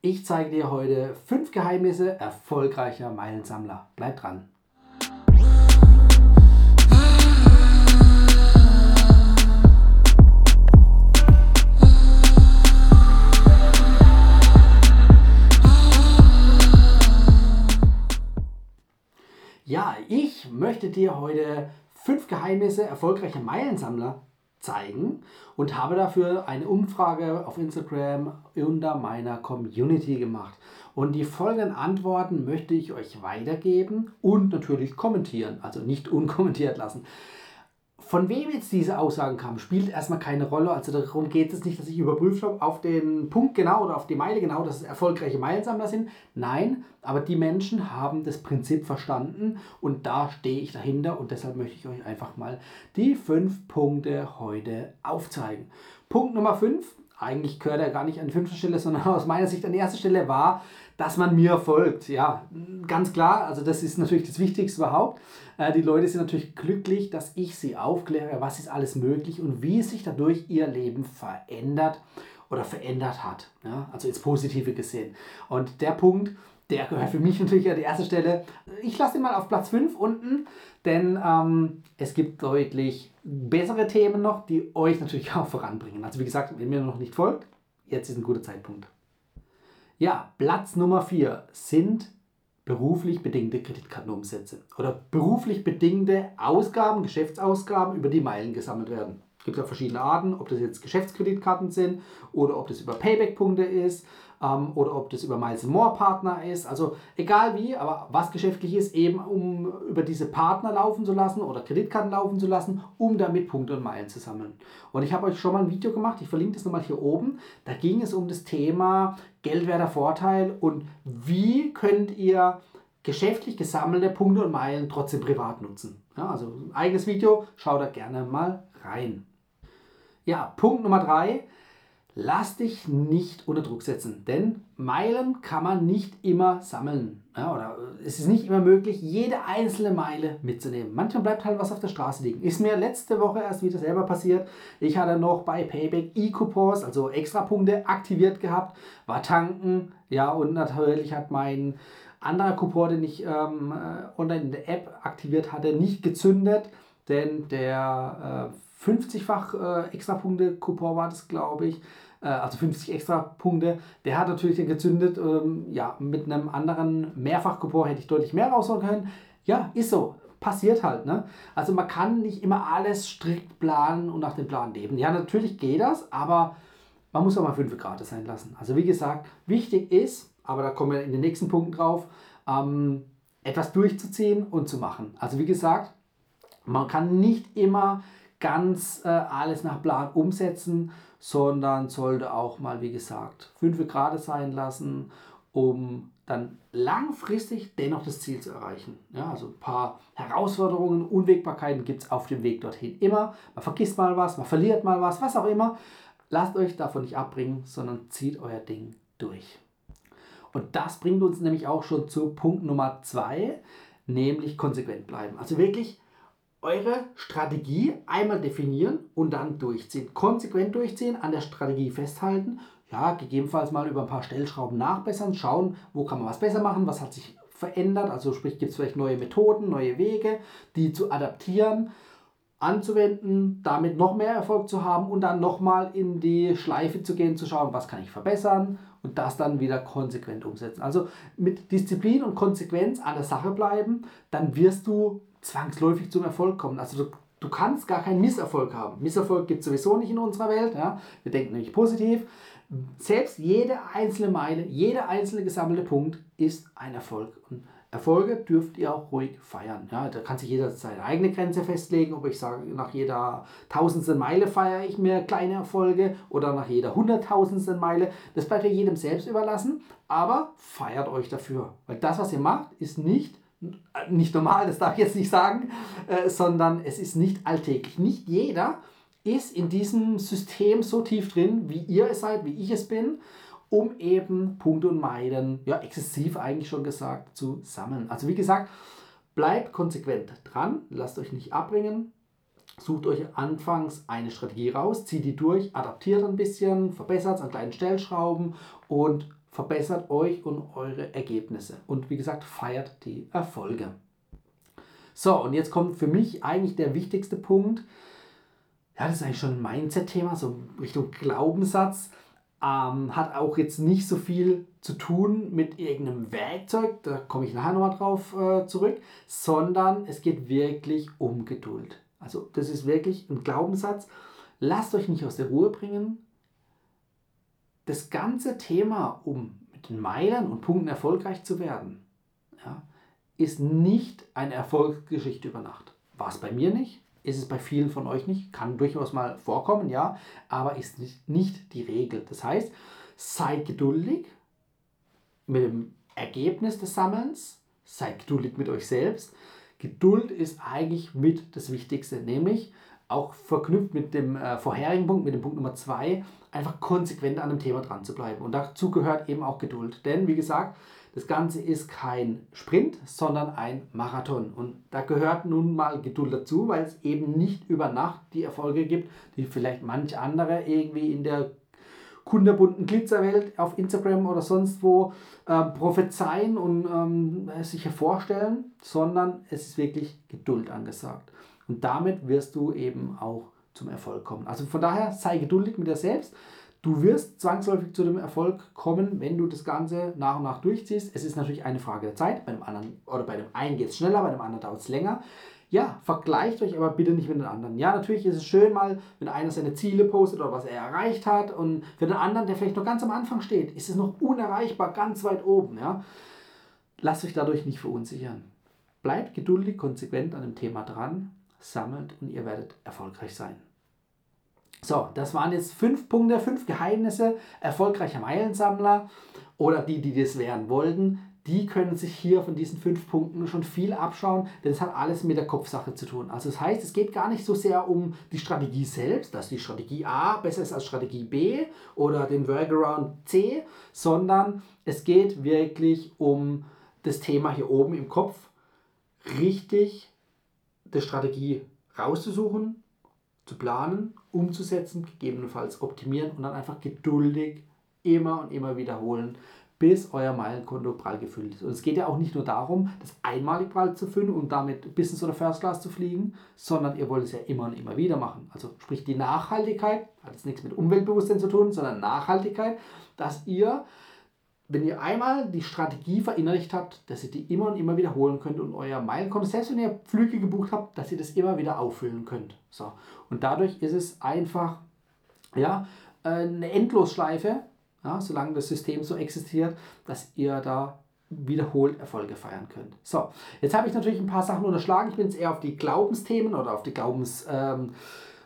Ich zeige dir heute fünf Geheimnisse erfolgreicher Meilensammler. Bleib dran. Ja, ich möchte dir heute fünf Geheimnisse erfolgreicher Meilensammler zeigen und habe dafür eine Umfrage auf Instagram unter meiner Community gemacht. Und die folgenden Antworten möchte ich euch weitergeben und natürlich kommentieren, also nicht unkommentiert lassen. Von wem jetzt diese Aussagen kamen, spielt erstmal keine Rolle. Also darum geht es nicht, dass ich überprüft habe auf den Punkt genau oder auf die Meile genau, dass es erfolgreiche Meilensammler sind. Nein, aber die Menschen haben das Prinzip verstanden und da stehe ich dahinter und deshalb möchte ich euch einfach mal die fünf Punkte heute aufzeigen. Punkt Nummer fünf, eigentlich gehört er gar nicht an die fünfte Stelle, sondern aus meiner Sicht an die erste Stelle war, dass man mir folgt. Ja, ganz klar, also das ist natürlich das Wichtigste überhaupt. Äh, die Leute sind natürlich glücklich, dass ich sie aufkläre, was ist alles möglich und wie sich dadurch ihr Leben verändert oder verändert hat. Ja, also ins Positive gesehen. Und der Punkt, der gehört für mich natürlich an die erste Stelle. Ich lasse ihn mal auf Platz 5 unten, denn ähm, es gibt deutlich bessere Themen noch, die euch natürlich auch voranbringen. Also wie gesagt, wenn mir noch nicht folgt, jetzt ist ein guter Zeitpunkt. Ja, Platz Nummer 4 sind beruflich bedingte Kreditkartenumsätze oder beruflich bedingte Ausgaben, Geschäftsausgaben, über die Meilen gesammelt werden. Es gibt ja verschiedene Arten, ob das jetzt Geschäftskreditkarten sind oder ob das über Payback-Punkte ist ähm, oder ob das über Miles More Partner ist. Also egal wie, aber was geschäftlich ist, eben um über diese Partner laufen zu lassen oder Kreditkarten laufen zu lassen, um damit Punkte und Meilen zu sammeln. Und ich habe euch schon mal ein Video gemacht, ich verlinke das nochmal hier oben. Da ging es um das Thema Geldwerter Vorteil und wie könnt ihr geschäftlich gesammelte Punkte und Meilen trotzdem privat nutzen. Ja, also ein eigenes Video, schaut da gerne mal rein. Ja, Punkt Nummer drei lass dich nicht unter Druck setzen, denn Meilen kann man nicht immer sammeln. Ja, oder es ist nicht immer möglich, jede einzelne Meile mitzunehmen. Manchmal bleibt halt was auf der Straße liegen. Ist mir letzte Woche erst wieder selber passiert. Ich hatte noch bei Payback E-Coupons, also Extrapunkte, aktiviert gehabt, war tanken, ja, und natürlich hat mein anderer Coupon, den ich ähm, äh, online in der App aktiviert hatte, nicht gezündet, denn der äh, 50-fach äh, Extrapunkte-Coupon war das, glaube ich, äh, also 50 extra Punkte. Der hat natürlich gezündet. Ähm, ja, mit einem anderen Mehrfach-Coupon hätte ich deutlich mehr rausholen können. Ja, ist so. Passiert halt. Ne? Also man kann nicht immer alles strikt planen und nach dem Plan leben. Ja, natürlich geht das, aber man muss auch mal 5 Grad sein lassen. Also wie gesagt, wichtig ist, aber da kommen wir in den nächsten Punkten drauf, ähm, etwas durchzuziehen und zu machen. Also wie gesagt, man kann nicht immer ganz äh, alles nach Plan umsetzen, sondern sollte auch mal, wie gesagt, 5 Grad sein lassen, um dann langfristig dennoch das Ziel zu erreichen. Ja, also ein paar Herausforderungen, Unwägbarkeiten gibt es auf dem Weg dorthin immer. Man vergisst mal was, man verliert mal was, was auch immer. Lasst euch davon nicht abbringen, sondern zieht euer Ding durch. Und das bringt uns nämlich auch schon zu Punkt Nummer 2, nämlich konsequent bleiben. Also wirklich eure Strategie einmal definieren und dann durchziehen. Konsequent durchziehen, an der Strategie festhalten. Ja, gegebenenfalls mal über ein paar Stellschrauben nachbessern, schauen, wo kann man was besser machen, was hat sich verändert. Also sprich, gibt es vielleicht neue Methoden, neue Wege, die zu adaptieren, anzuwenden, damit noch mehr Erfolg zu haben und dann nochmal in die Schleife zu gehen, zu schauen, was kann ich verbessern und das dann wieder konsequent umsetzen. Also mit Disziplin und Konsequenz an der Sache bleiben, dann wirst du zwangsläufig zum Erfolg kommen. Also du, du kannst gar keinen Misserfolg haben. Misserfolg gibt es sowieso nicht in unserer Welt. Ja? Wir denken nämlich positiv. Selbst jede einzelne Meile, jeder einzelne gesammelte Punkt ist ein Erfolg. Und Erfolge dürft ihr auch ruhig feiern. Ja, da kann sich jeder seine eigene Grenze festlegen, ob ich sage, nach jeder tausendsten Meile feiere ich mir kleine Erfolge oder nach jeder hunderttausendsten Meile. Das bleibt ja jedem selbst überlassen, aber feiert euch dafür. Weil das, was ihr macht, ist nicht nicht normal, das darf ich jetzt nicht sagen, äh, sondern es ist nicht alltäglich. Nicht jeder ist in diesem System so tief drin, wie ihr es seid, wie ich es bin, um eben Punkte und Meilen, ja, exzessiv eigentlich schon gesagt, zu sammeln. Also wie gesagt, bleibt konsequent dran, lasst euch nicht abbringen, sucht euch anfangs eine Strategie raus, zieht die durch, adaptiert ein bisschen, verbessert es an kleinen Stellschrauben und verbessert euch und eure Ergebnisse. Und wie gesagt, feiert die Erfolge. So, und jetzt kommt für mich eigentlich der wichtigste Punkt. Ja, das ist eigentlich schon ein Mindset-Thema, so Richtung Glaubenssatz. Ähm, hat auch jetzt nicht so viel zu tun mit irgendeinem Werkzeug, da komme ich nachher nochmal drauf äh, zurück, sondern es geht wirklich um Geduld. Also das ist wirklich ein Glaubenssatz. Lasst euch nicht aus der Ruhe bringen. Das ganze Thema, um mit den Meilern und Punkten erfolgreich zu werden, ja, ist nicht eine Erfolgsgeschichte über Nacht. War es bei mir nicht, ist es bei vielen von euch nicht, kann durchaus mal vorkommen, ja, aber ist nicht, nicht die Regel. Das heißt, seid geduldig mit dem Ergebnis des Sammelns, seid geduldig mit euch selbst. Geduld ist eigentlich mit das Wichtigste, nämlich auch verknüpft mit dem äh, vorherigen Punkt, mit dem Punkt Nummer zwei, einfach konsequent an dem Thema dran zu bleiben. Und dazu gehört eben auch Geduld. Denn wie gesagt, das Ganze ist kein Sprint, sondern ein Marathon. Und da gehört nun mal Geduld dazu, weil es eben nicht über Nacht die Erfolge gibt, die vielleicht manch andere irgendwie in der kunderbunten Glitzerwelt auf Instagram oder sonst wo äh, prophezeien und ähm, sich hervorstellen, sondern es ist wirklich Geduld angesagt. Und damit wirst du eben auch zum Erfolg kommen. Also von daher sei geduldig mit dir selbst. Du wirst zwangsläufig zu dem Erfolg kommen, wenn du das Ganze nach und nach durchziehst. Es ist natürlich eine Frage der Zeit. Bei dem anderen oder bei dem einen geht es schneller, bei dem anderen dauert es länger. Ja, vergleicht euch aber bitte nicht mit den anderen. Ja, natürlich ist es schön mal, wenn einer seine Ziele postet oder was er erreicht hat und für den anderen, der vielleicht noch ganz am Anfang steht, ist es noch unerreichbar, ganz weit oben. Ja. Lasst euch dadurch nicht verunsichern. Bleibt geduldig, konsequent an dem Thema dran, sammelt und ihr werdet erfolgreich sein. So, das waren jetzt fünf Punkte, fünf Geheimnisse erfolgreicher Meilensammler oder die, die das werden wollten. Die können sich hier von diesen fünf Punkten schon viel abschauen, denn es hat alles mit der Kopfsache zu tun. Also das heißt, es geht gar nicht so sehr um die Strategie selbst, dass die Strategie A besser ist als Strategie B oder den Workaround C, sondern es geht wirklich um das Thema hier oben im Kopf, richtig die Strategie rauszusuchen, zu planen, umzusetzen, gegebenenfalls optimieren und dann einfach geduldig immer und immer wiederholen, bis euer Meilenkonto prall gefüllt ist. Und es geht ja auch nicht nur darum, das einmalig prall zu füllen und damit Business oder First Class zu fliegen, sondern ihr wollt es ja immer und immer wieder machen. Also sprich die Nachhaltigkeit, hat jetzt nichts mit Umweltbewusstsein zu tun, sondern Nachhaltigkeit, dass ihr wenn ihr einmal die Strategie verinnerlicht habt, dass ihr die immer und immer wiederholen könnt und euer Meilenkonto, selbst wenn ihr Flüge gebucht habt, dass ihr das immer wieder auffüllen könnt. So. Und dadurch ist es einfach ja, eine Endlosschleife, ja, solange das System so existiert, dass ihr da wiederholt Erfolge feiern könnt. So, jetzt habe ich natürlich ein paar Sachen unterschlagen. Ich bin jetzt eher auf die Glaubensthemen oder auf die Glaubens... Ähm,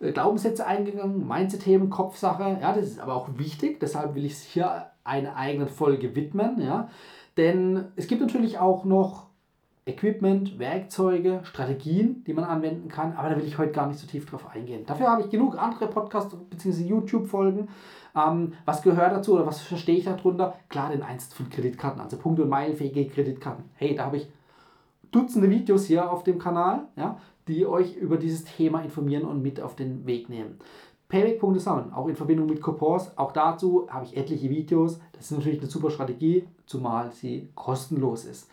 äh, Glaubenssätze eingegangen, Mindset-Themen, Kopfsache. Ja, das ist aber auch wichtig, deshalb will ich es hier eine eigene Folge widmen. Ja? Denn es gibt natürlich auch noch Equipment, Werkzeuge, Strategien, die man anwenden kann, aber da will ich heute gar nicht so tief drauf eingehen. Dafür habe ich genug andere Podcast- bzw. YouTube-Folgen. Ähm, was gehört dazu oder was verstehe ich darunter? Klar, den Einsatz von Kreditkarten, also Punkte- und Meilenfähige Kreditkarten. Hey, da habe ich Dutzende Videos hier auf dem Kanal, ja, die euch über dieses Thema informieren und mit auf den Weg nehmen. Payback-Punkte sammeln, auch in Verbindung mit Coupons. Auch dazu habe ich etliche Videos. Das ist natürlich eine super Strategie, zumal sie kostenlos ist.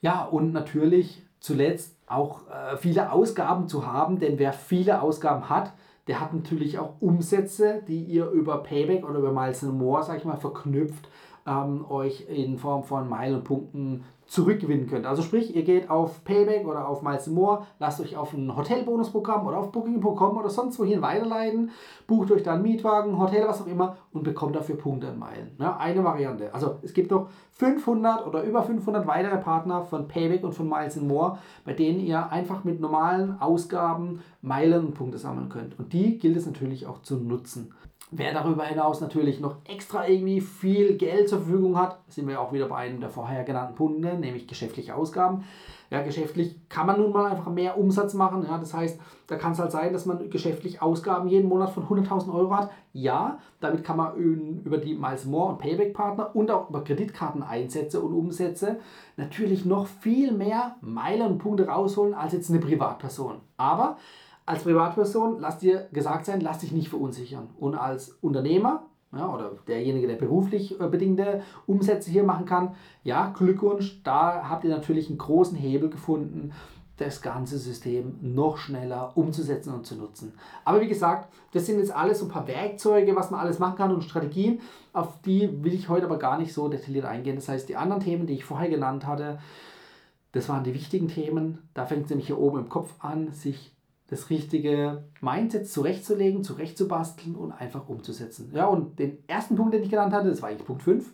Ja, und natürlich zuletzt auch äh, viele Ausgaben zu haben, denn wer viele Ausgaben hat, der hat natürlich auch Umsätze, die ihr über Payback oder über Miles More, sag ich mal, verknüpft, ähm, euch in Form von Meilenpunkten zurückgewinnen könnt. Also sprich, ihr geht auf Payback oder auf Miles More, lasst euch auf ein Hotelbonusprogramm oder auf Booking.com oder sonst wohin weiterleiten, bucht euch dann Mietwagen, Hotel, was auch immer und bekommt dafür Punkte in Meilen. Ja, eine Variante. Also es gibt noch 500 oder über 500 weitere Partner von Payback und von Miles More, bei denen ihr einfach mit normalen Ausgaben Meilen und Punkte sammeln könnt. Und die gilt es natürlich auch zu nutzen. Wer darüber hinaus natürlich noch extra irgendwie viel Geld zur Verfügung hat, sind wir auch wieder bei einem der vorher genannten Punkte, nämlich geschäftliche Ausgaben. Ja, geschäftlich kann man nun mal einfach mehr Umsatz machen. Ja, das heißt, da kann es halt sein, dass man geschäftlich Ausgaben jeden Monat von 100.000 Euro hat. Ja, damit kann man über die Miles More und Payback Partner und auch über Kreditkarteneinsätze und Umsätze natürlich noch viel mehr Meilen und Punkte rausholen als jetzt eine Privatperson. Aber als Privatperson, lass dir gesagt sein, lass dich nicht verunsichern. Und als Unternehmer ja, oder derjenige, der beruflich äh, bedingte Umsätze hier machen kann, ja, Glückwunsch, da habt ihr natürlich einen großen Hebel gefunden, das ganze System noch schneller umzusetzen und zu nutzen. Aber wie gesagt, das sind jetzt alles so ein paar Werkzeuge, was man alles machen kann und Strategien, auf die will ich heute aber gar nicht so detailliert eingehen. Das heißt, die anderen Themen, die ich vorher genannt hatte, das waren die wichtigen Themen. Da fängt es nämlich hier oben im Kopf an, sich das richtige Mindset zurechtzulegen, zurechtzubasteln und einfach umzusetzen. Ja, und den ersten Punkt, den ich genannt hatte, das war eigentlich Punkt 5,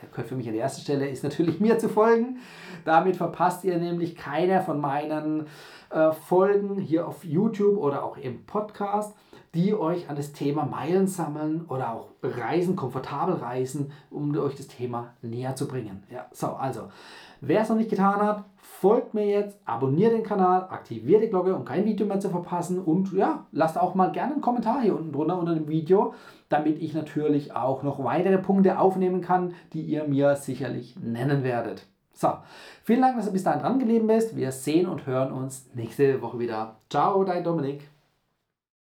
der gehört für mich an die erste Stelle, ist natürlich mir zu folgen. Damit verpasst ihr nämlich keine von meinen äh, Folgen hier auf YouTube oder auch im Podcast, die euch an das Thema Meilen sammeln oder auch Reisen, komfortabel reisen, um euch das Thema näher zu bringen. Ja, so, also, wer es noch nicht getan hat, folgt mir jetzt, abonniert den Kanal, aktiviert die Glocke, um kein Video mehr zu verpassen und ja, lasst auch mal gerne einen Kommentar hier unten drunter unter dem Video, damit ich natürlich auch noch weitere Punkte aufnehmen kann, die ihr mir sicherlich nennen werdet. So, vielen Dank, dass du bis dahin dran geblieben bist. Wir sehen und hören uns nächste Woche wieder. Ciao, dein Dominik.